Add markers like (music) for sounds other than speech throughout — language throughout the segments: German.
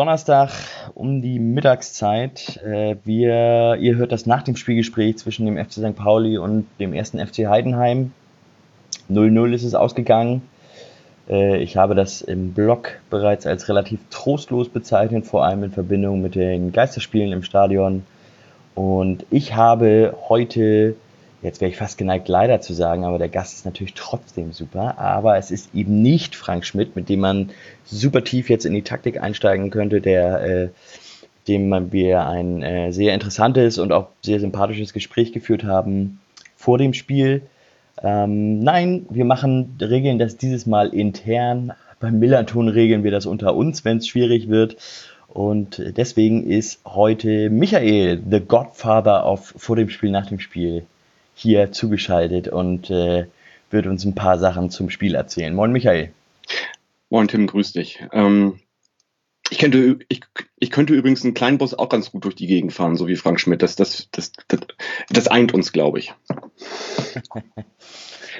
Donnerstag um die Mittagszeit. Äh, wir, ihr hört das nach dem Spielgespräch zwischen dem FC St. Pauli und dem ersten FC Heidenheim. 0-0 ist es ausgegangen. Äh, ich habe das im Blog bereits als relativ trostlos bezeichnet, vor allem in Verbindung mit den Geisterspielen im Stadion. Und ich habe heute, jetzt wäre ich fast geneigt leider zu sagen, aber der Gast ist natürlich trotzdem super, aber es ist eben nicht Frank Schmidt, mit dem man super tief jetzt in die Taktik einsteigen könnte, der äh, dem wir ein äh, sehr interessantes und auch sehr sympathisches Gespräch geführt haben vor dem Spiel. Ähm, nein, wir machen, regeln das dieses Mal intern. Beim Millanton regeln wir das unter uns, wenn es schwierig wird. Und deswegen ist heute Michael, the Godfather of vor dem Spiel, nach dem Spiel, hier zugeschaltet und äh, wird uns ein paar Sachen zum Spiel erzählen. Moin Michael. Moin Tim, grüß dich. Ähm, ich, könnte, ich, ich könnte übrigens einen kleinen Bus auch ganz gut durch die Gegend fahren, so wie Frank Schmidt. Das, das, das, das, das eint uns, glaube ich.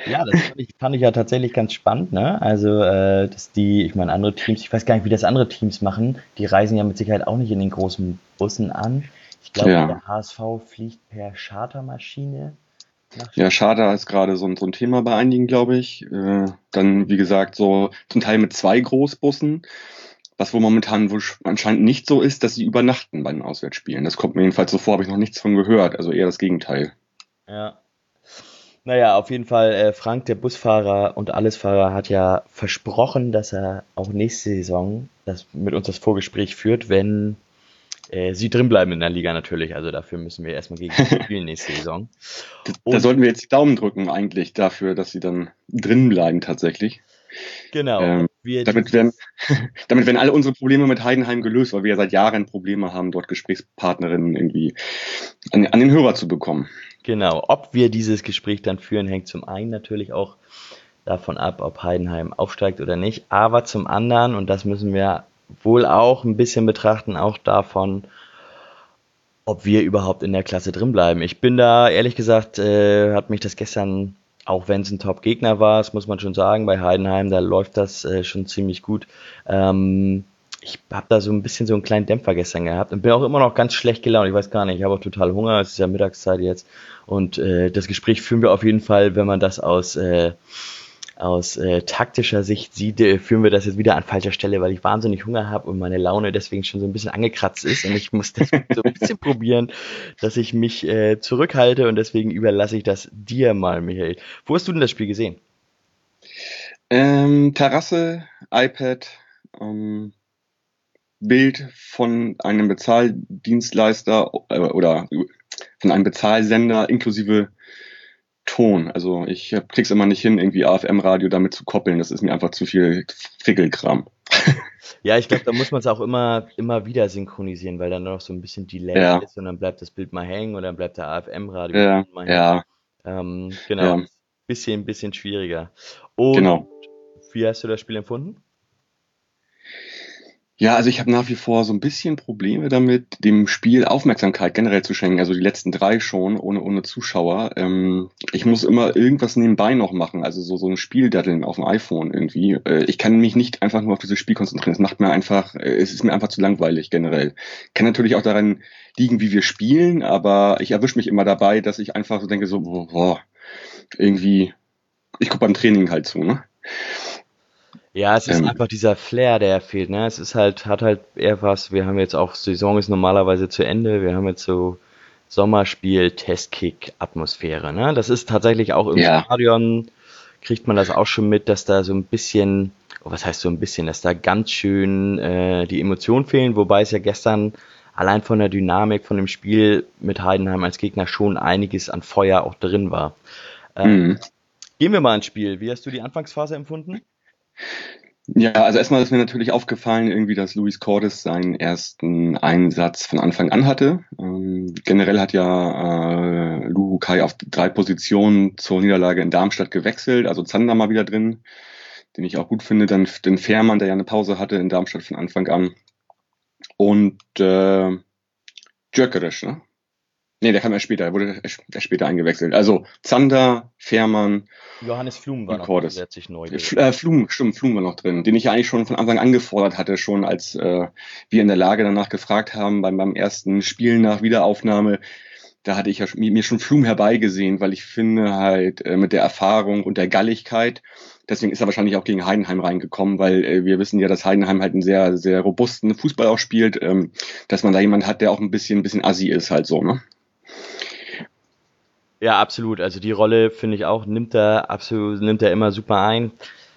Ja, das fand ich, fand ich ja tatsächlich ganz spannend, ne? Also, äh, dass die, ich meine, andere Teams, ich weiß gar nicht, wie das andere Teams machen, die reisen ja mit Sicherheit auch nicht in den großen Bussen an. Ich glaube, Ja. der HSV fliegt per Chartermaschine Ja, Charter ist gerade so, ein- so ein Thema bei einigen, glaube ich. Äh, dann, wie gesagt, so zum Teil mit zwei Großbussen. Was wohl momentan wohl sch- anscheinend nicht so ist, dass sie übernachten bei den Auswärtsspielen. Das kommt mir jedenfalls so vor, habe ich noch nichts von gehört. Also eher das Gegenteil. Ja. Naja, auf jeden Fall, äh, Frank, der Busfahrer und Allesfahrer, hat ja versprochen, dass er auch nächste Saison das, mit uns das Vorgespräch führt, wenn äh, sie drinbleiben in der Liga natürlich. Also dafür müssen wir erstmal gegen sie (laughs) spielen nächste Saison. Da, Und- da sollten wir jetzt die Daumen drücken eigentlich dafür, dass sie dann drin bleiben tatsächlich. Genau. Ähm, Damit werden, (laughs) damit werden alle unsere Probleme mit Heidenheim gelöst, weil wir ja seit Jahren Probleme haben, dort Gesprächspartnerinnen irgendwie an, an den Hörer zu bekommen. Genau, ob wir dieses Gespräch dann führen, hängt zum einen natürlich auch davon ab, ob Heidenheim aufsteigt oder nicht, aber zum anderen, und das müssen wir wohl auch ein bisschen betrachten, auch davon, ob wir überhaupt in der Klasse drin bleiben. Ich bin da, ehrlich gesagt, äh, hat mich das gestern, auch wenn es ein Top-Gegner war, das muss man schon sagen, bei Heidenheim, da läuft das äh, schon ziemlich gut. Ähm, ich habe da so ein bisschen so einen kleinen Dämpfer gestern gehabt und bin auch immer noch ganz schlecht gelaunt. Ich weiß gar nicht, ich habe auch total Hunger, es ist ja Mittagszeit jetzt. Und äh, das Gespräch führen wir auf jeden Fall, wenn man das aus, äh, aus äh, taktischer Sicht sieht, äh, führen wir das jetzt wieder an falscher Stelle, weil ich wahnsinnig Hunger habe und meine Laune deswegen schon so ein bisschen angekratzt ist. Und ich muss deswegen (laughs) so ein bisschen probieren, dass ich mich äh, zurückhalte und deswegen überlasse ich das dir mal, Michael. Wo hast du denn das Spiel gesehen? Ähm, Terrasse, iPad, ähm, Bild von einem Bezahldienstleister äh, oder von einem Bezahlsender inklusive Ton. Also ich krieg's immer nicht hin, irgendwie AFM-Radio damit zu koppeln. Das ist mir einfach zu viel Frickelkram. (laughs) Ja, ich glaube, da muss man es auch immer, immer wieder synchronisieren, weil dann noch so ein bisschen Delay Ja. ist und dann bleibt das Bild mal hängen und dann bleibt der AFM-Radio Ja, mal hängen. ja, Ähm, genau, Ja. bisschen, bisschen schwieriger. Und genau. wie hast du das Spiel empfunden? Ja, also ich habe nach wie vor so ein bisschen Probleme damit, dem Spiel Aufmerksamkeit generell zu schenken. Also die letzten drei schon, ohne, ohne Zuschauer. Ähm, ich muss immer irgendwas nebenbei noch machen, also so, so ein Spiel daddeln auf dem iPhone irgendwie. Äh, ich kann mich nicht einfach nur auf dieses Spiel konzentrieren. Es macht mir einfach, äh, es ist mir einfach zu langweilig generell. Kann natürlich auch daran liegen, wie wir spielen, aber ich erwische mich immer dabei, dass ich einfach so denke, so, boah, irgendwie, ich gucke beim Training halt zu, ne? Ja, es ist Ähm. einfach dieser Flair, der fehlt, ne? Es ist halt, hat halt eher was, wir haben jetzt auch, Saison ist normalerweise zu Ende, wir haben jetzt so Sommerspiel, Testkick, Atmosphäre, ne? Das ist tatsächlich auch im Ja. Stadion, kriegt man das auch schon mit, dass da so ein bisschen, oh, was heißt so ein bisschen, dass da ganz schön äh, die Emotionen fehlen, wobei es ja gestern allein von der Dynamik von dem Spiel mit Heidenheim als Gegner schon einiges an Feuer auch drin war. Ähm, Mhm. Gehen wir mal ins Spiel. Wie hast du die Anfangsphase empfunden? Ja, also erstmal ist mir natürlich aufgefallen, irgendwie, dass Luis Cordes seinen ersten Einsatz von Anfang an hatte. Ähm, generell hat ja äh, Lukai auf drei Positionen zur Niederlage in Darmstadt gewechselt, also Zander mal wieder drin, den ich auch gut finde, dann den Fährmann, der ja eine Pause hatte in Darmstadt von Anfang an und äh, Jökeresch, ne? Nee, der kam erst später, der wurde erst später eingewechselt. Also Zander, Fährmann. Johannes Flum war noch Cordes. zusätzlich neu. F äh, Flum, stimmt, Flum war noch drin, den ich ja eigentlich schon von Anfang an angefordert hatte, schon als äh, wir in der Lage danach gefragt haben beim, beim ersten Spiel nach Wiederaufnahme. Da hatte ich ja schon- mir schon Flum herbeigesehen, weil ich finde halt äh, mit der Erfahrung und der Galligkeit, deswegen ist er wahrscheinlich auch gegen Heidenheim reingekommen, weil äh, wir wissen ja, dass Heidenheim halt einen sehr, sehr robusten Fußball auch spielt, ähm, dass man da jemand hat, der auch ein bisschen, ein bisschen assi ist halt so, ne? Ja, absolut. Also die Rolle finde ich auch, nimmt er absolut, nimmt er immer super ein.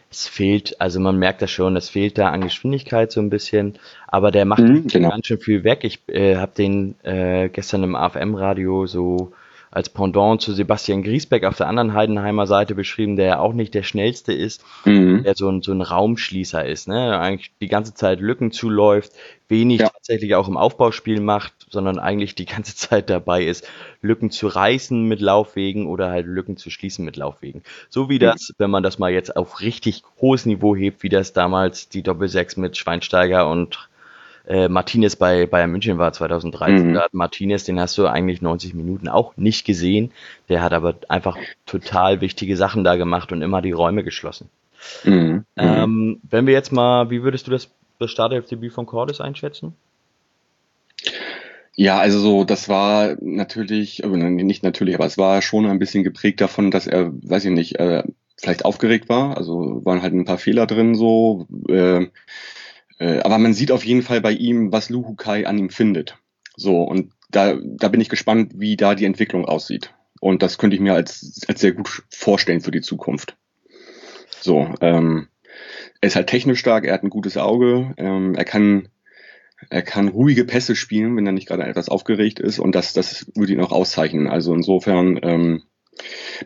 Es fehlt, also man merkt das schon, es fehlt da an Geschwindigkeit so ein bisschen, aber der macht Mhm, genau. ganz schön viel weg. Ich äh, habe den äh, gestern im AFM-Radio so als Pendant zu Sebastian Griesbeck auf der anderen Heidenheimer Seite beschrieben, der ja auch nicht der schnellste ist, Mhm. der so ein, so ein Raumschließer ist, ne? Eigentlich die ganze Zeit Lücken zuläuft, wenig Ja. tatsächlich auch im Aufbauspiel macht, sondern eigentlich die ganze (laughs) Zeit dabei ist, Lücken zu reißen mit Laufwegen oder halt Lücken zu schließen mit Laufwegen. So wie das, wenn man das mal jetzt auf richtig hohes Niveau hebt, wie das damals die Doppelsechs mit Schweinsteiger und äh, Martinez bei Bayern München war 2013. Mhm. Da hat Martinez, den hast du eigentlich 90 Minuten auch nicht gesehen. Der hat aber einfach total wichtige Sachen da gemacht und immer die Räume geschlossen. Mhm. Mhm. Ähm, wenn wir jetzt mal, wie würdest du das, das Startelfdebüt von Cordes einschätzen? Ja, also so, das war natürlich, nicht natürlich, aber es war schon ein bisschen geprägt davon, dass er, weiß ich nicht, äh, vielleicht aufgeregt war. Also waren halt ein paar Fehler drin so. Äh, äh, aber man sieht auf jeden Fall bei ihm, was Luhukai an ihm findet. So, und da, da bin ich gespannt, wie da die Entwicklung aussieht. Und das könnte ich mir als, als sehr gut vorstellen für die Zukunft. So, ähm, er ist halt technisch stark, er hat ein gutes Auge, ähm, er kann er kann ruhige Pässe spielen, wenn er nicht gerade etwas aufgeregt ist und das, das würde ihn auch auszeichnen. Also insofern ähm,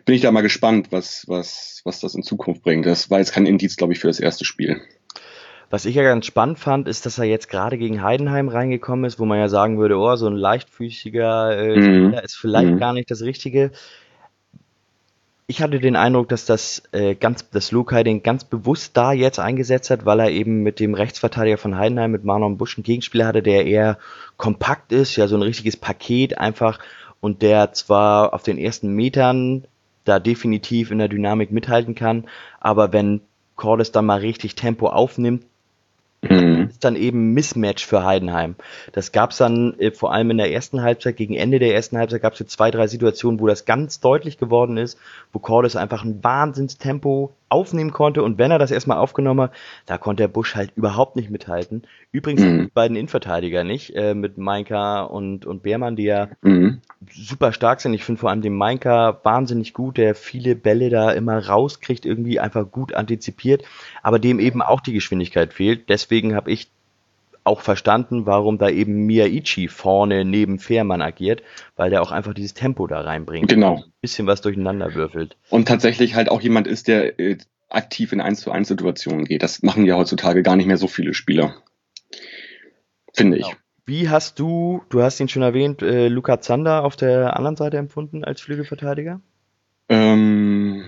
bin ich da mal gespannt, was, was, was das in Zukunft bringt. Das war jetzt kein Indiz, glaube ich, für das erste Spiel. Was ich ja ganz spannend fand, ist, dass er jetzt gerade gegen Heidenheim reingekommen ist, wo man ja sagen würde, oh, so ein leichtfüßiger äh, Mhm. Spieler ist vielleicht Mhm. gar nicht das Richtige. Ich hatte den Eindruck, dass das äh, ganz, dass Lukai den ganz bewusst da jetzt eingesetzt hat, weil er eben mit dem Rechtsverteidiger von Heidenheim, mit Marlon Busch, einen Gegenspieler hatte, der eher kompakt ist, ja, so ein richtiges Paket einfach und der zwar auf den ersten Metern da definitiv in der Dynamik mithalten kann, aber wenn Cordes dann mal richtig Tempo aufnimmt, Mhm. ist dann eben Mismatch für Heidenheim. Das gab's dann äh, vor allem in der ersten Halbzeit, gegen Ende der ersten Halbzeit gab's jetzt zwei, drei Situationen, wo das ganz deutlich geworden ist, wo Cordes einfach ein Wahnsinnstempo aufnehmen konnte und wenn er das erstmal aufgenommen hat, da konnte der Busch halt überhaupt nicht mithalten. Übrigens Mhm. die beiden Innenverteidiger nicht, äh, mit Mainka und, und Beermann, die ja Mhm. super stark sind. Ich finde vor allem den Mainka wahnsinnig gut, der viele Bälle da immer rauskriegt, irgendwie einfach gut antizipiert, aber dem eben auch die Geschwindigkeit fehlt. Deswegen habe ich auch verstanden, warum da eben Miyaichi vorne neben Fährmann agiert, weil der auch einfach dieses Tempo da reinbringt. Genau. Ein bisschen was durcheinander würfelt. Und tatsächlich halt auch jemand ist, der äh, aktiv in 1 zu 1 Situationen geht. Das machen ja heutzutage gar nicht mehr so viele Spieler. Finde ich. Genau. Wie hast du, du hast ihn schon erwähnt, äh, Luca Zander auf der anderen Seite empfunden als Flügelverteidiger? Ähm,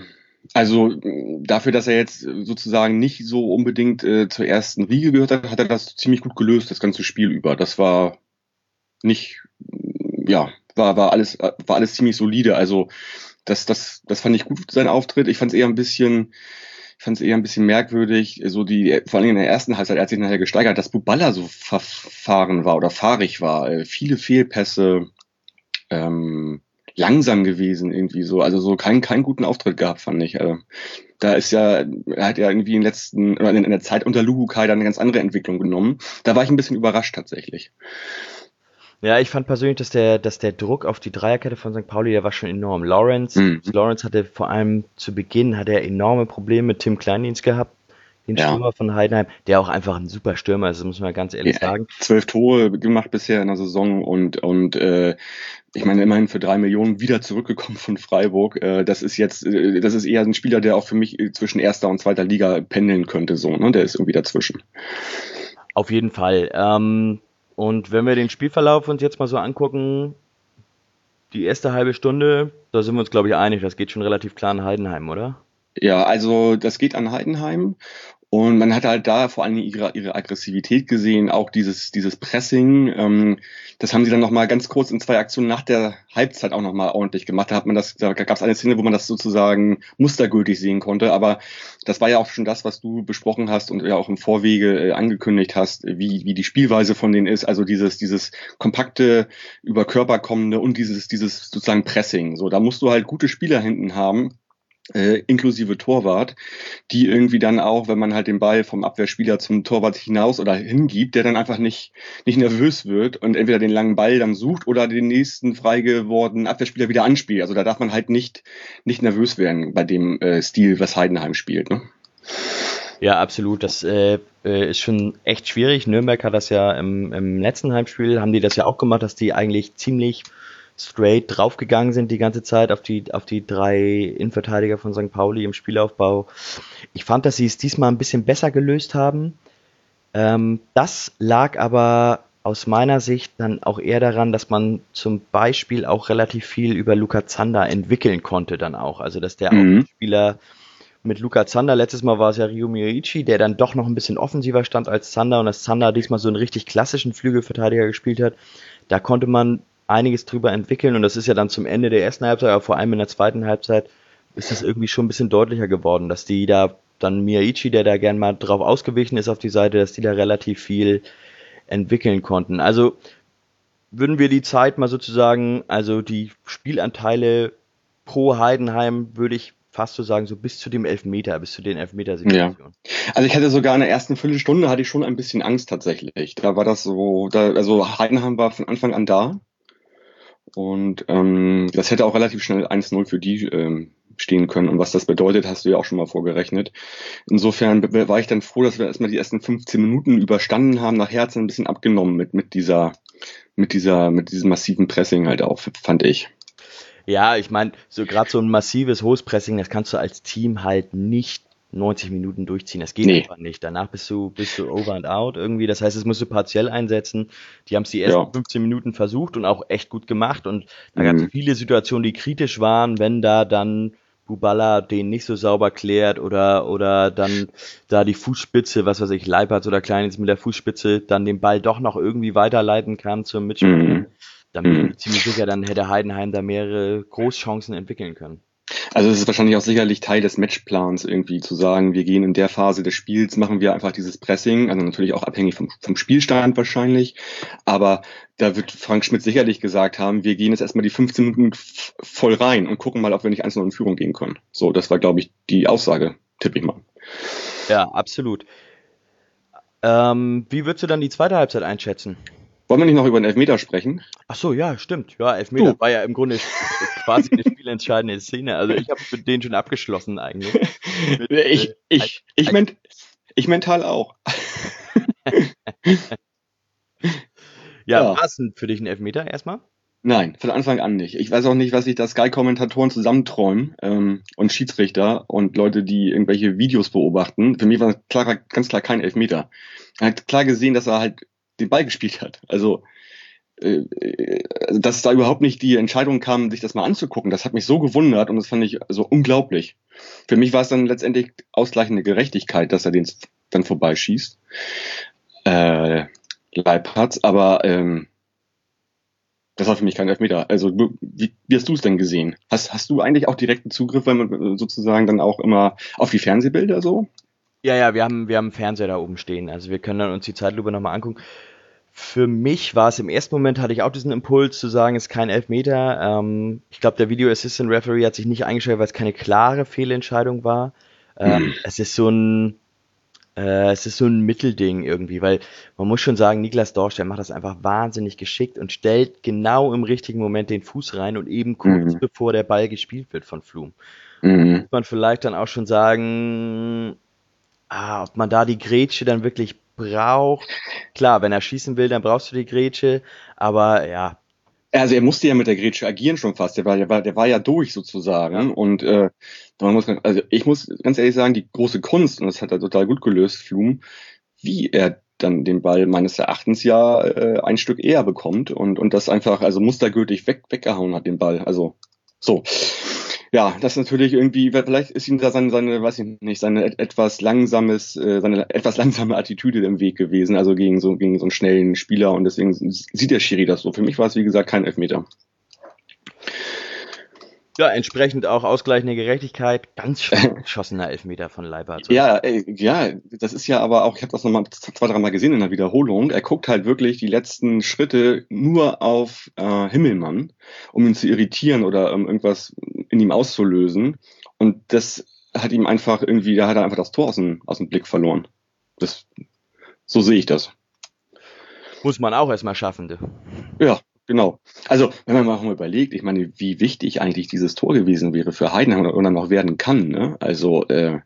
also dafür, dass er jetzt sozusagen nicht so unbedingt äh, zur ersten Riege gehört hat, hat er das ziemlich gut gelöst, das ganze Spiel über. Das war nicht, ja, war, war alles, war alles ziemlich solide. Also das, das, das fand ich gut, sein Auftritt. Ich fand es eher ein bisschen, ich fand es eher ein bisschen merkwürdig, so die, vor allem in der ersten Halbzeit, er hat sich nachher gesteigert, dass Buballa so verfahren war oder fahrig war. Äh, viele Fehlpässe, ähm, langsam gewesen irgendwie so, also so keinen keinen guten Auftritt gehabt fand ich. Also, da ist ja, er hat ja irgendwie in den letzten in, in der Zeit unter Luhukai dann eine ganz andere Entwicklung genommen. Da war ich ein bisschen überrascht tatsächlich. Ja, ich fand persönlich, dass der, dass der Druck auf die Dreierkette von St. Pauli, der war schon enorm. Lawrence, Mhm. Lawrence hatte vor allem zu Beginn hat er enorme Probleme mit Tim Kleindienst gehabt, den Ja. Stürmer von Heidenheim, der auch einfach ein super Stürmer ist, das muss man ganz ehrlich Ja. sagen. Zwölf Tore gemacht bisher in der Saison und und äh, ich meine immerhin für drei Millionen wieder zurückgekommen von Freiburg. Äh, das ist jetzt, äh, das ist eher ein Spieler, der auch für mich äh, zwischen erster und zweiter Liga pendeln könnte, so, ne? Der ist irgendwie dazwischen. Auf jeden Fall. Ähm, und wenn wir den Spielverlauf uns jetzt mal so angucken, die erste halbe Stunde, da sind wir uns, glaube ich, einig, das geht schon relativ klar in Heidenheim, oder? Ja, also das geht an Heidenheim Und man hat halt da vor allem ihre, ihre Aggressivität gesehen, auch dieses, dieses Pressing. Ähm, das haben sie dann nochmal ganz kurz in zwei Aktionen nach der Halbzeit auch nochmal ordentlich gemacht. Da hat man das, da gab es eine Szene, wo man das sozusagen mustergültig sehen konnte. Aber das war ja auch schon das, was du besprochen hast und ja auch im Vorwege äh, angekündigt hast, wie, wie die Spielweise von denen ist. Also dieses, dieses kompakte, über Körper kommende und dieses, dieses sozusagen Pressing. So, da musst du halt gute Spieler hinten haben äh, inklusive Torwart, die irgendwie dann auch, wenn man halt den Ball vom Abwehrspieler zum Torwart hinaus oder hingibt, der dann einfach nicht, nicht nervös wird und entweder den langen Ball dann sucht oder den nächsten frei gewordenen Abwehrspieler wieder anspielt. Also da darf man halt nicht, nicht nervös werden bei dem äh, Stil, was Heidenheim spielt. Ne? Ja, absolut. Das äh, äh ist schon echt schwierig. Nürnberg hat das ja im, im letzten Heimspiel, haben die das ja auch gemacht, dass die eigentlich ziemlich straight draufgegangen sind die ganze Zeit auf die, auf die drei Innenverteidiger von St. Pauli im Spielaufbau. Ich fand, dass sie es diesmal ein bisschen besser gelöst haben. Ähm, das lag aber aus meiner Sicht dann auch eher daran, dass man zum Beispiel auch relativ viel über Luca Zander entwickeln konnte dann auch. Also dass der mhm. Spieler mit Luca Zander, letztes Mal war es ja Ryu Miyaichi, der dann doch noch ein bisschen offensiver stand als Zander und dass Zander diesmal so einen richtig klassischen Flügelverteidiger gespielt hat. Da konnte man einiges drüber entwickeln und das ist ja dann zum Ende der ersten Halbzeit, aber vor allem in der zweiten Halbzeit ist das irgendwie schon ein bisschen deutlicher geworden, dass die da dann Miyaichi, der da gern mal drauf ausgewichen ist auf die Seite, dass die da relativ viel entwickeln konnten. Also würden wir die Zeit mal sozusagen, also die Spielanteile pro Heidenheim würde ich fast so sagen, so bis zu dem Elfmeter, bis zu den Elfmeter-Situationen. Ja. Also ich hatte sogar in der ersten Viertelstunde hatte ich schon ein bisschen Angst tatsächlich. Da war das so, da, also Heidenheim war von Anfang an da und ähm, das hätte auch relativ schnell 1-0 für die ähm, stehen können. Und was das bedeutet, hast du ja auch schon mal vorgerechnet. Insofern war ich dann froh, dass wir erstmal die ersten 15 Minuten überstanden haben, nach Herzen ein bisschen abgenommen mit, mit dieser, mit dieser, mit diesem massiven Pressing halt auch, fand ich. Ja, ich meine, so gerade so ein massives hohes Pressing, das kannst du als Team halt nicht 90 Minuten durchziehen. Das geht nee. einfach nicht. Danach bist du, bist du over and out irgendwie. Das heißt, es musst du partiell einsetzen. Die haben es die ersten ja. 15 Minuten versucht und auch echt gut gemacht. Und da gab es mhm. viele Situationen, die kritisch waren, wenn da dann Bubala den nicht so sauber klärt oder, oder dann da die Fußspitze, was weiß ich, Leipertz oder Kleines mit der Fußspitze dann den Ball doch noch irgendwie weiterleiten kann zum Mitspieler. Mhm. Dann bin ich mhm. ziemlich sicher, dann hätte Heidenheim da mehrere Großchancen entwickeln können. Also es ist wahrscheinlich auch sicherlich Teil des Matchplans irgendwie zu sagen, wir gehen in der Phase des Spiels, machen wir einfach dieses Pressing, also natürlich auch abhängig vom, vom Spielstand wahrscheinlich, aber da wird Frank Schmidt sicherlich gesagt haben, wir gehen jetzt erstmal die 15 Minuten voll rein und gucken mal, ob wir nicht einzeln in Führung gehen können. So, das war, glaube ich, die Aussage, tippe ich mal. Ja, absolut. Ähm, wie würdest du dann die zweite Halbzeit einschätzen? Wollen wir nicht noch über den Elfmeter sprechen? Ach so, ja, stimmt. Ja, Elfmeter du. war ja im Grunde quasi eine spielentscheidende Szene. Also ich habe mit denen schon abgeschlossen eigentlich. Mit, ich, äh, ich, ich, ment, ich mental auch. (laughs) ja, ja. war es für dich ein Elfmeter erstmal? Nein, von Anfang an nicht. Ich weiß auch nicht, was sich da Sky-Kommentatoren zusammenträumen ähm, und Schiedsrichter und Leute, die irgendwelche Videos beobachten. Für mich war klar, ganz klar kein Elfmeter. Er hat klar gesehen, dass er halt den Ball gespielt hat. Also, äh, äh, dass da überhaupt nicht die Entscheidung kam, sich das mal anzugucken, das hat mich so gewundert und das fand ich so unglaublich. Für mich war es dann letztendlich ausgleichende Gerechtigkeit, dass er den dann vorbeischießt. Äh, Leibharz, aber ähm, das war für mich kein Elfmeter. Also wie, wie hast du es denn gesehen? Hast, hast du eigentlich auch direkten Zugriff, wenn man sozusagen dann auch immer auf die Fernsehbilder so? Ja, ja, wir haben, wir haben Fernseher da oben stehen. Also wir können dann uns die Zeitlupe nochmal angucken. Für mich war es im ersten Moment, hatte ich auch diesen Impuls zu sagen, es ist kein Elfmeter. Ähm, ich glaube, der Video Assistant Referee hat sich nicht eingestellt, weil es keine klare Fehlentscheidung war. Ähm, mhm. Es ist so ein, äh, es ist so ein Mittelding irgendwie, weil man muss schon sagen, Niklas Dorsch, der macht das einfach wahnsinnig geschickt und stellt genau im richtigen Moment den Fuß rein und eben kurz mhm. bevor der Ball gespielt wird von Flum. Mhm. Muss man vielleicht dann auch schon sagen, ah, ob man da die Grätsche dann wirklich braucht. Klar, wenn er schießen will, dann brauchst du die Grätsche, aber ja. Also er musste ja mit der Grätsche agieren schon fast. Der war, der war, der war ja durch sozusagen. Und äh, man muss, also ich muss ganz ehrlich sagen, die große Kunst, und das hat er total gut gelöst, Flum, wie er dann den Ball meines Erachtens ja äh, ein Stück eher bekommt und, und das einfach, also mustergültig weg, weggehauen hat, den Ball. Also so. Ja, das natürlich irgendwie, vielleicht ist ihm da seine, seine weiß ich nicht, seine etwas langsames, äh, seine etwas langsame Attitüde im Weg gewesen, also gegen so, gegen so einen schnellen Spieler und deswegen sieht der Schiri das so. Für mich war es, wie gesagt, kein Elfmeter. Ja, entsprechend auch ausgleichende Gerechtigkeit. Ganz schön (laughs) geschossener Elfmeter von Leibert. Ja, ey, ja, das ist ja aber auch, ich habe das nochmal zwei, dreimal gesehen in der Wiederholung. Er guckt halt wirklich die letzten Schritte nur auf äh, Himmelmann, um ihn zu irritieren oder um irgendwas in ihm auszulösen. Und das hat ihm einfach irgendwie, da hat er einfach das Tor aus dem, aus dem Blick verloren. Das, so sehe ich das. Muss man auch erstmal schaffen. Du. Ja, Genau. Also, wenn man mal überlegt, ich meine, wie wichtig eigentlich dieses Tor gewesen wäre für Heidenheim oder noch werden kann. Ne? Also, äh,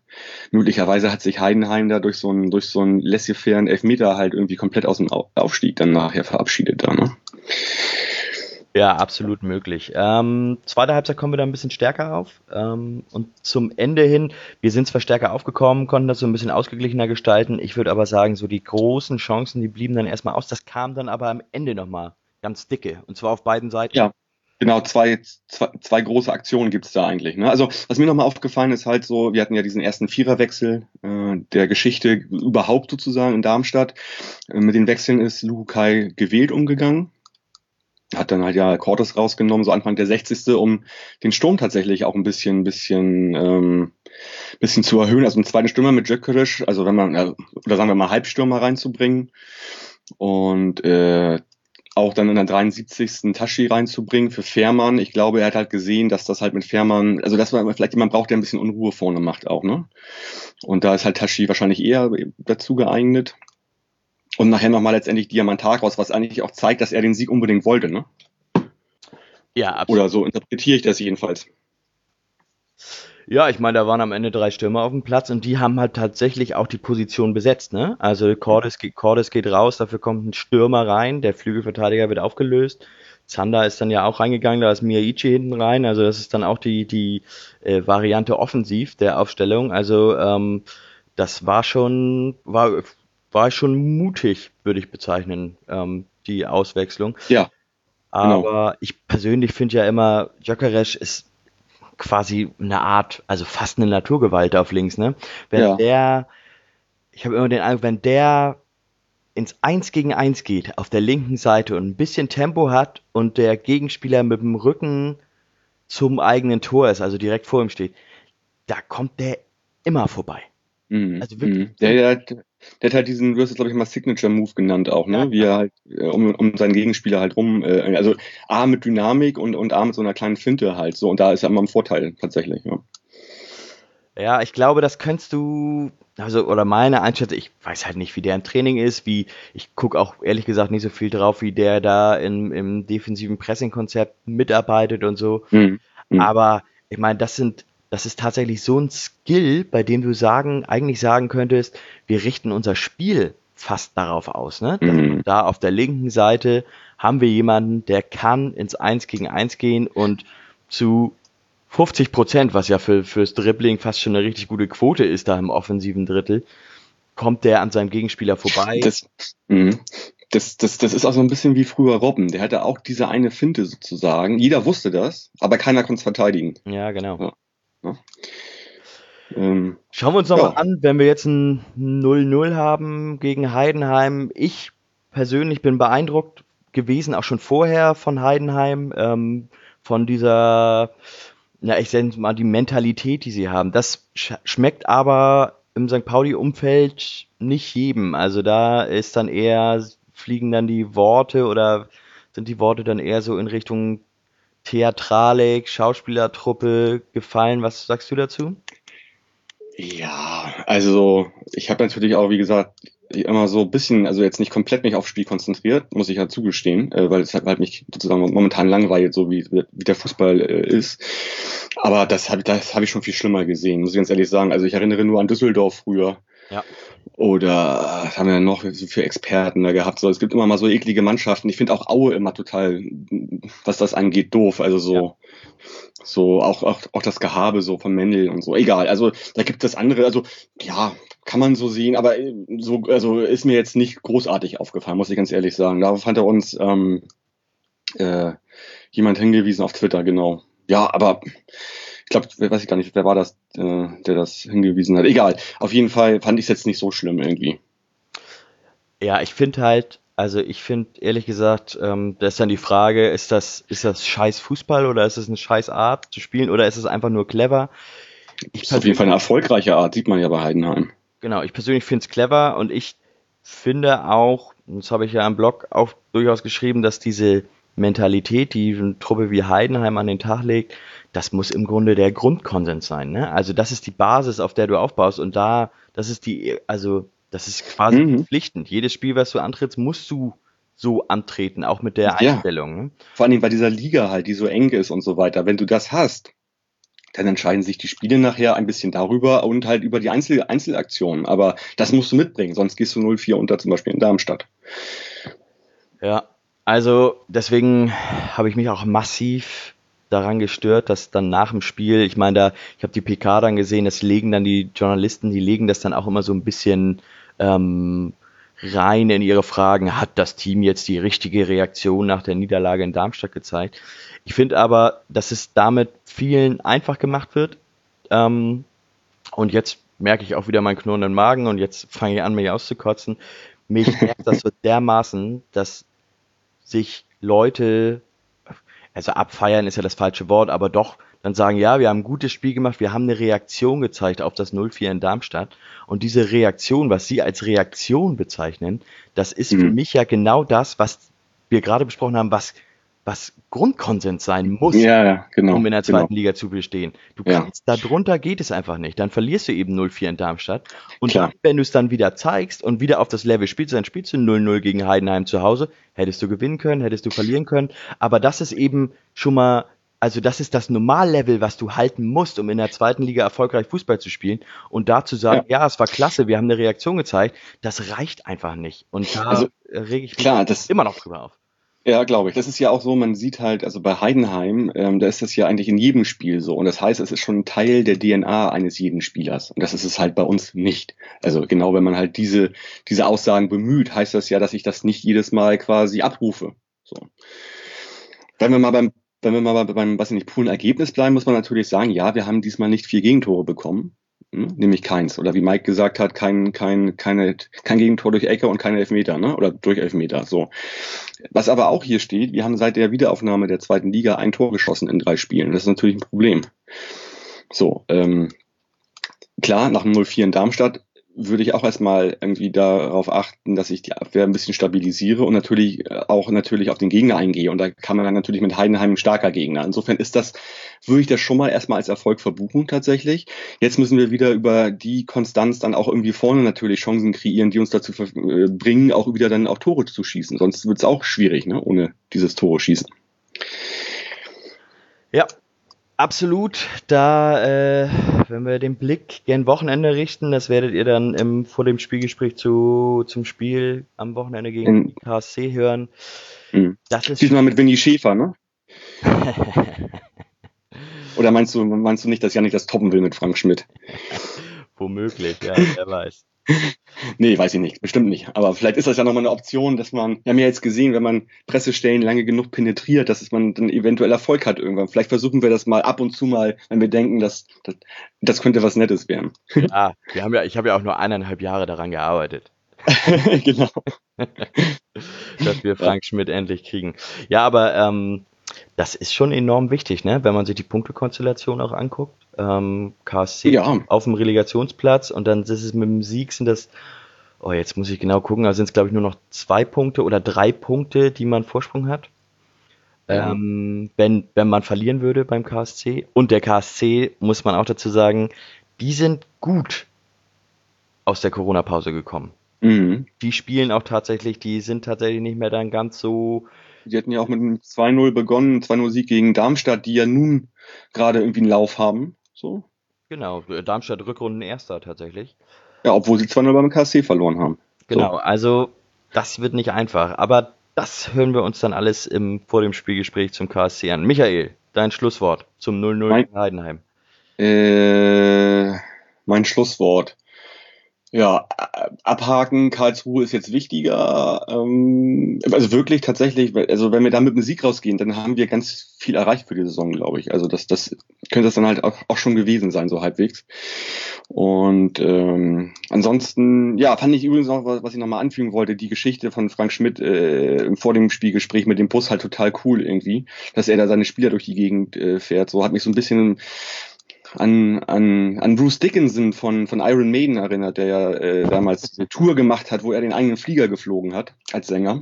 möglicherweise hat sich Heidenheim da durch so einen, durch so einen laissez-fairen Elfmeter halt irgendwie komplett aus dem Aufstieg dann nachher verabschiedet da, ne? Ja, absolut möglich. Ähm, zweite Halbzeit kommen wir da ein bisschen stärker auf. Ähm, und zum Ende hin, wir sind zwar stärker aufgekommen, konnten das so ein bisschen ausgeglichener gestalten. Ich würde aber sagen, so die großen Chancen, die blieben dann erstmal aus. Das kam dann aber am Ende nochmal ganz dicke. Und zwar auf beiden Seiten. Ja. Genau, zwei, zwei, zwei große Aktionen gibt's da eigentlich. Ne? Also was mir nochmal aufgefallen ist halt so, wir hatten ja diesen ersten Viererwechsel äh, der Geschichte überhaupt sozusagen in Darmstadt. Äh, mit den Wechseln ist Lukai gewählt umgegangen. Hat dann halt ja Cortes rausgenommen, so Anfang der 60. um den Sturm tatsächlich auch ein bisschen, bisschen, ähm, bisschen zu erhöhen. Also einen zweiten Stürmer mit Jökerisch, also wenn man, oder sagen wir mal Halbstürmer reinzubringen. Und äh, auch dann in der 73. Tashi reinzubringen für Fährmann. Ich glaube, er hat halt gesehen, dass das halt mit Fährmann, also dass man vielleicht jemand braucht, der ein bisschen Unruhe vorne macht auch, ne? Und da ist halt Tashi wahrscheinlich eher dazu geeignet. Und nachher nochmal letztendlich Diamantakos, was eigentlich auch zeigt, dass er den Sieg unbedingt wollte, ne? Ja, absolut. Oder so interpretiere ich das jedenfalls. Ja, ich meine, da waren am Ende drei Stürmer auf dem Platz und die haben halt tatsächlich auch die Position besetzt, ne? Also Cordes, Cordes geht raus, dafür kommt ein Stürmer rein, der Flügelverteidiger wird aufgelöst. Zander ist dann ja auch reingegangen, da ist Miyaichi hinten rein, also das ist dann auch die, die äh, Variante offensiv der Aufstellung. Also ähm, das war schon, war, war schon mutig, würde ich bezeichnen, ähm, die Auswechslung. Ja. Genau. Aber ich persönlich finde ja immer, Jokeresch ist quasi eine Art, also fast eine Naturgewalt auf links, ne? Wenn ja. der, ich habe immer den Eindruck, wenn der ins Eins gegen Eins geht auf der linken Seite und ein bisschen Tempo hat und der Gegenspieler mit dem Rücken zum eigenen Tor ist, also direkt vor ihm steht, da kommt der immer vorbei. Mhm. Also wirklich. Mhm. Der, der, hat, der hat halt diesen, du hast es glaube ich mal Signature Move genannt auch, ne? Ja, Wie er halt äh, um, um seinen Gegenspieler halt rum, äh, also A mit Dynamik und, und A mit so einer kleinen Finte halt so. Und da ist er immer im Vorteil tatsächlich, ja. Ja, ich glaube, das könntest du, also, oder meine Einschätzung, ich weiß halt nicht, wie der im Training ist, wie, ich gucke auch ehrlich gesagt nicht so viel drauf, wie der da im, im defensiven Pressing-Konzept mitarbeitet und so. Mhm. Mhm. Aber ich meine, das sind das ist tatsächlich so ein Skill, bei dem du sagen, eigentlich sagen könntest, wir richten unser Spiel fast darauf aus. Ne? Mhm. Da auf der linken Seite haben wir jemanden, der kann ins Eins gegen Eins gehen und zu 50 Prozent, was ja für, fürs Dribbling fast schon eine richtig gute Quote ist, da im offensiven Drittel, kommt der an seinem Gegenspieler vorbei. Das, mh. das, das, das ist auch so ein bisschen wie früher Robben. Der hatte auch diese eine Finte sozusagen. Jeder wusste das, aber keiner konnte es verteidigen. Ja, genau. Ja. Ne? Ähm, Schauen wir uns nochmal ja. an, wenn wir jetzt ein 0-0 haben gegen Heidenheim. Ich persönlich bin beeindruckt gewesen, auch schon vorher von Heidenheim, ähm, von dieser, ja, ich sage mal, die Mentalität, die sie haben. Das sch schmeckt aber im St. Pauli-Umfeld nicht jedem. Also da ist dann eher, fliegen dann die Worte oder sind die Worte dann eher so in Richtung Theatralik, Schauspielertruppe gefallen. Was sagst du dazu? Ja, also ich habe natürlich auch, wie gesagt, immer so ein bisschen, also jetzt nicht komplett mich aufs Spiel konzentriert, muss ich ja zugestehen, äh, weil es halt, halt mich sozusagen momentan langweilt, so wie, wie der Fußball äh, ist. Aber das habe das hab ich schon viel schlimmer gesehen, muss ich ganz ehrlich sagen. Also ich erinnere nur an Düsseldorf früher. Ja. Oder was haben wir noch für Experten da gehabt? So, es gibt immer mal so eklige Mannschaften. Ich finde auch Aue immer total, was das angeht, doof. Also so, ja. so auch, auch, auch das Gehabe so von Mendel und so. Egal. Also da gibt es andere. Also ja, kann man so sehen, aber so, also ist mir jetzt nicht großartig aufgefallen, muss ich ganz ehrlich sagen. Da fand er uns ähm, äh, jemand hingewiesen auf Twitter, genau. Ja, aber Ich glaube, weiß ich gar nicht, wer war das, äh, der das hingewiesen hat. Egal. Auf jeden Fall fand ich es jetzt nicht so schlimm irgendwie. Ja, ich finde halt, also ich finde ehrlich gesagt, ähm, da ist dann die Frage, ist das, ist das scheiß Fußball oder ist es eine scheiß Art zu spielen oder ist es einfach nur clever? Ich ist auf jeden Fall eine erfolgreiche Art, sieht man ja bei Heidenheim. Genau, ich persönlich finde es clever und ich finde auch, das habe ich ja im Blog auch durchaus geschrieben, dass diese Mentalität, die eine Truppe wie Heidenheim an den Tag legt, das muss im Grunde der Grundkonsens sein. Ne? Also das ist die Basis, auf der du aufbaust und da, das ist die, also das ist quasi mhm. verpflichtend. Jedes Spiel, was du antrittst, musst du so antreten, auch mit der ja. Einstellung. Ne? Vor allem bei dieser Liga halt, die so eng ist und so weiter. Wenn du das hast, dann entscheiden sich die Spiele nachher ein bisschen darüber und halt über die Einzel Einzelaktionen. Aber das musst du mitbringen, sonst gehst du 0-4 unter zum Beispiel in Darmstadt. Ja, also deswegen habe ich mich auch massiv daran gestört, dass dann nach dem Spiel, ich meine, da, ich habe die PK dann gesehen, das legen dann die Journalisten, die legen das dann auch immer so ein bisschen ähm, rein in ihre Fragen, hat das Team jetzt die richtige Reaktion nach der Niederlage in Darmstadt gezeigt? Ich finde aber, dass es damit vielen einfach gemacht wird. Ähm, und jetzt merke ich auch wieder meinen knurrenden Magen und jetzt fange ich an, mich auszukotzen. Mich nervt das so (laughs) dermaßen, dass sich Leute, also abfeiern ist ja das falsche Wort, aber doch dann sagen, ja, wir haben ein gutes Spiel gemacht, wir haben eine Reaktion gezeigt auf das 0-4 in Darmstadt. Und diese Reaktion, was Sie als Reaktion bezeichnen, das ist mhm. für mich ja genau das, was wir gerade besprochen haben, was was Grundkonsens sein muss, ja, genau, um in der zweiten genau. Liga zu bestehen. Du kannst, ja. darunter geht es einfach nicht. Dann verlierst du eben 0-4 in Darmstadt. Und dann, wenn du es dann wieder zeigst und wieder auf das Level spielst, dann spielst du 0-0 gegen Heidenheim zu Hause. Hättest du gewinnen können, hättest du verlieren können. Aber das ist eben schon mal also das ist das Normallevel, was du halten musst, um in der zweiten Liga erfolgreich Fußball zu spielen. Und da zu sagen, ja, ja es war klasse, wir haben eine Reaktion gezeigt, das reicht einfach nicht. Und da also, rege ich mich klar, das, immer noch drüber auf. Ja, glaube ich. Das ist ja auch so, man sieht halt, also bei Heidenheim, ähm, da ist das ja eigentlich in jedem Spiel so. Und das heißt, es ist schon Teil der DNA eines jeden Spielers. Und das ist es halt bei uns nicht. Also genau, wenn man halt diese, diese Aussagen bemüht, heißt das ja, dass ich das nicht jedes Mal quasi abrufe. So. Wenn wir mal beim, wenn wir mal beim, was nicht, puren Ergebnis bleiben, muss man natürlich sagen, ja, wir haben diesmal nicht vier Gegentore bekommen. Hm? Nämlich keins. Oder wie Mike gesagt hat, kein, kein, keine, kein Gegentor durch Ecke und keine Elfmeter, ne? Oder durch Elfmeter. So. Was aber auch hier steht, wir haben seit der Wiederaufnahme der zweiten Liga ein Tor geschossen in drei Spielen. Das ist natürlich ein Problem. So, ähm, klar, nach dem 0-4 in Darmstadt würde ich auch erstmal irgendwie darauf achten, dass ich die Abwehr ein bisschen stabilisiere und natürlich äh, auch natürlich auf den Gegner eingehe. Und da kann man dann natürlich mit Heidenheim ein starker Gegner. Insofern ist das, würde ich das schon mal erstmal als Erfolg verbuchen tatsächlich. Jetzt müssen wir wieder über die Konstanz dann auch irgendwie vorne natürlich Chancen kreieren, die uns dazu äh, bringen, auch wieder dann auch Tore zu schießen. Sonst wird es auch schwierig, ne, ohne dieses Tore schießen. Ja, Absolut. Da, äh, wenn wir den Blick gern Wochenende richten, das werdet ihr dann im, vor dem Spielgespräch zu, zum Spiel am Wochenende gegen die KSC hören. Mhm. Das ist Diesmal mit Winnie Schäfer, ne? (laughs) Oder meinst du, meinst du nicht, dass Janik das toppen will mit Frank Schmidt? Womöglich, ja, wer weiß. (laughs) nee, weiß ich nicht, bestimmt nicht. Aber vielleicht ist das ja nochmal eine Option, dass man, wir haben ja jetzt gesehen, wenn man Pressestellen lange genug penetriert, dass man dann eventuell Erfolg hat irgendwann. Vielleicht versuchen wir das mal ab und zu mal, wenn wir denken, dass das, das könnte was Nettes werden. Ja, (laughs) wir haben ja, ich habe ja auch nur eineinhalb Jahre daran gearbeitet. (laughs) genau. dass wir Frank Schmidt endlich kriegen. Ja, aber ähm, das ist schon enorm wichtig, ne? wenn man sich die Punktekonstellation auch anguckt ähm, KSC ja. auf dem Relegationsplatz und dann ist es mit dem Sieg sind das, oh jetzt muss ich genau gucken, also sind es glaube ich nur noch zwei Punkte oder drei Punkte, die man Vorsprung hat. Ähm, wenn, wenn man verlieren würde beim KSC. Und der KSC, muss man auch dazu sagen, die sind gut aus der Corona-Pause gekommen. Mhm. Die spielen auch tatsächlich, die sind tatsächlich nicht mehr dann ganz so. Die hatten ja auch mit einem 2-0 begonnen, 2-0 Sieg gegen Darmstadt, die ja nun gerade irgendwie einen Lauf haben. So. Genau, Darmstadt Rückrunden erster tatsächlich. Ja, obwohl sie zwar nur beim KSC verloren haben. Genau, so. also das wird nicht einfach, aber das hören wir uns dann alles im, vor dem Spielgespräch zum KSC an. Michael, dein Schlusswort zum 0-0 in Heidenheim. Äh, mein Schlusswort. Ja, abhaken, Karlsruhe ist jetzt wichtiger. Ähm, also wirklich tatsächlich, also wenn wir da mit einem Sieg rausgehen, dann haben wir ganz viel erreicht für die Saison, glaube ich. Also das, das könnte das dann halt auch, auch schon gewesen sein, so halbwegs. Und ähm, ansonsten, ja, fand ich übrigens noch, was, was ich nochmal anfügen wollte, die Geschichte von Frank Schmidt äh, vor dem Spielgespräch mit dem Bus halt total cool irgendwie, dass er da seine Spieler durch die Gegend äh, fährt. So hat mich so ein bisschen an, an, an Bruce Dickinson von, von Iron Maiden erinnert, der ja äh, damals eine Tour gemacht hat, wo er den eigenen Flieger geflogen hat als Sänger.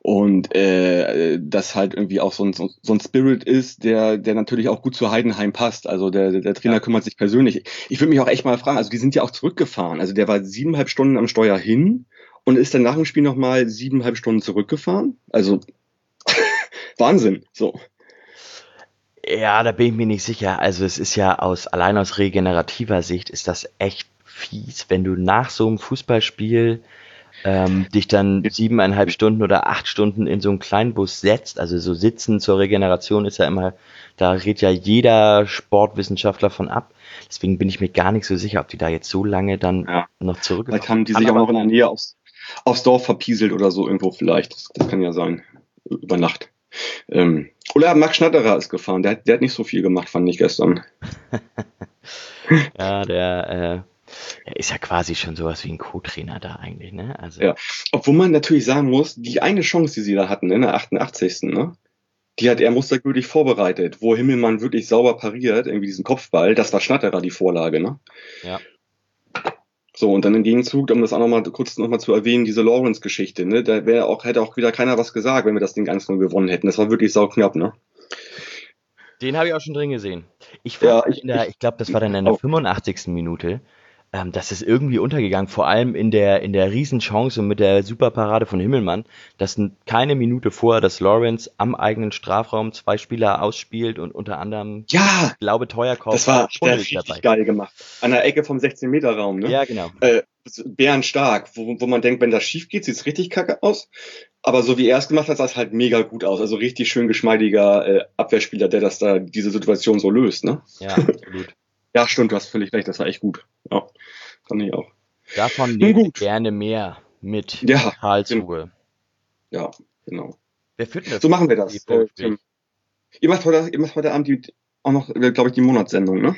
Und äh, das halt irgendwie auch so ein, so ein Spirit ist, der, der natürlich auch gut zu Heidenheim passt. Also der, der Trainer ja. kümmert sich persönlich. Ich würde mich auch echt mal fragen, also die sind ja auch zurückgefahren. Also der war siebeneinhalb Stunden am Steuer hin und ist dann nach dem Spiel nochmal siebeneinhalb Stunden zurückgefahren. Also (laughs) Wahnsinn. So. Ja, da bin ich mir nicht sicher. Also es ist ja aus allein aus regenerativer Sicht ist das echt fies, wenn du nach so einem Fußballspiel ähm, dich dann siebeneinhalb Stunden oder acht Stunden in so einen Kleinbus setzt. Also so sitzen zur Regeneration ist ja immer, da redet ja jeder Sportwissenschaftler von ab. Deswegen bin ich mir gar nicht so sicher, ob die da jetzt so lange dann ja. noch zurück. Vielleicht haben die sich auch noch in der Nähe aufs, aufs Dorf verpieselt oder so irgendwo vielleicht. Das, das kann ja sein. Über Nacht. Ähm, oder Max Schnatterer ist gefahren. Der, der hat nicht so viel gemacht, fand ich gestern. (laughs) ja, der, äh, ist ja quasi schon sowas wie ein Co-Trainer da eigentlich, ne? Also. Ja, obwohl man natürlich sagen muss, die eine Chance, die sie da hatten, in der 88. Ne? Die hat er mustergültig vorbereitet, wo Himmelmann wirklich sauber pariert, irgendwie diesen Kopfball, das war Schnatterer die Vorlage, ne? Ja. So, und dann im Gegenzug, um das auch nochmal kurz nochmal zu erwähnen, diese Lawrence-Geschichte, ne? Da wäre auch, hätte auch wieder keiner was gesagt, wenn wir das Ding 1-0 gewonnen hätten. Das war wirklich sauknapp, ne? Den habe ich auch schon drin gesehen. Ich, ja, ich, ich, ich glaube, das war dann in der 85. Minute ähm, das ist irgendwie untergegangen, vor allem in der, in der Riesenchance mit der Superparade von Himmelmann, dass keine Minute vorher, dass Lawrence am eigenen Strafraum zwei Spieler ausspielt und unter anderem, ja, ich glaube, Teuerkauf. Das war richtig dabei. geil gemacht. An der Ecke vom 16-Meter-Raum, ne? Ja, genau. Äh, bärenstark, wo, wo man denkt, wenn das schief geht, sieht's richtig kacke aus. Aber so wie er es gemacht hat, sah es halt mega gut aus. Also richtig schön geschmeidiger äh, Abwehrspieler, der das da, diese Situation so löst, ne? Ja, absolut. (laughs) Ja, stimmt, du hast völlig recht, das war echt gut. Ja, fand ich auch. Davon nehme ich gerne mehr mit ja, Karlsruhe. Ja, genau. Wer führt denn das? So machen wir das. Äh, ihr, macht heute, ihr macht heute Abend die, auch noch, äh, glaube ich, die Monatssendung, ne?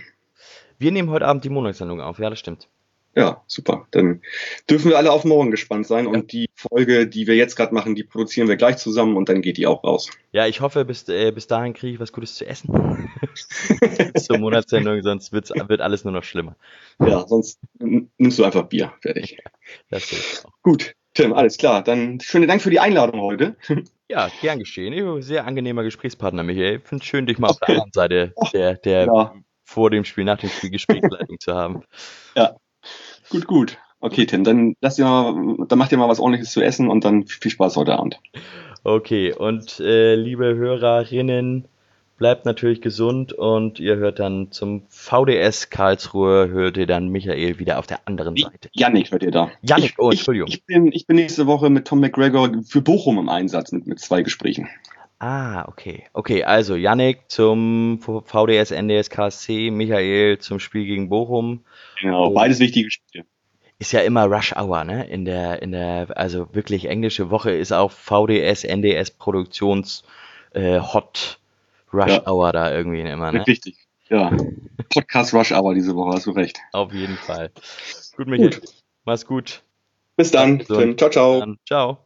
Wir nehmen heute Abend die Monatssendung auf, ja, das stimmt. Ja, super. Dann dürfen wir alle auf morgen gespannt sein ja. und die Folge, die wir jetzt gerade machen, die produzieren wir gleich zusammen und dann geht die auch raus. Ja, ich hoffe, bis, äh, bis dahin kriege ich was Gutes zu essen. (laughs) Zur Monatssendung, sonst wird's, wird alles nur noch schlimmer. Ja, sonst nimmst du einfach Bier. Fertig. Ja, das ist auch. Gut, Tim, alles klar. Dann vielen Dank für die Einladung heute. Ja, gern geschehen. Sehr angenehmer Gesprächspartner, Michael. Ich finde es schön, dich mal auf der anderen Seite der, der ja. vor dem Spiel, nach dem Spiel Gesprächsleitung (laughs) zu haben. Ja, Gut, gut. Okay, Tim, dann lass dir mal, dann mach dir mal was ordentliches zu essen und dann viel Spaß heute Abend. Okay, und äh, liebe Hörerinnen, bleibt natürlich gesund und ihr hört dann zum VDS Karlsruhe, hört ihr dann Michael wieder auf der anderen Seite. Yannick hört ihr da. Yannick, oh, Entschuldigung. Ich, ich, bin, ich bin nächste Woche mit Tom McGregor für Bochum im Einsatz mit, mit zwei Gesprächen. Ah, okay. Okay, also Yannick zum VDS, NDS, KSC, Michael zum Spiel gegen Bochum. Genau, beides wichtige Spiele. Ist ja immer Rush Hour, ne? In der, in der, also wirklich englische Woche ist auch VDS, NDS Produktions äh, Hot Rush ja. Hour da irgendwie immer, ne? Richtig, ja. Podcast Rush Hour diese Woche, hast du recht. Auf jeden Fall. Gut, Michael. Gut. Mach's gut. Bis dann. Tim. Ciao, ciao. Dann. Ciao.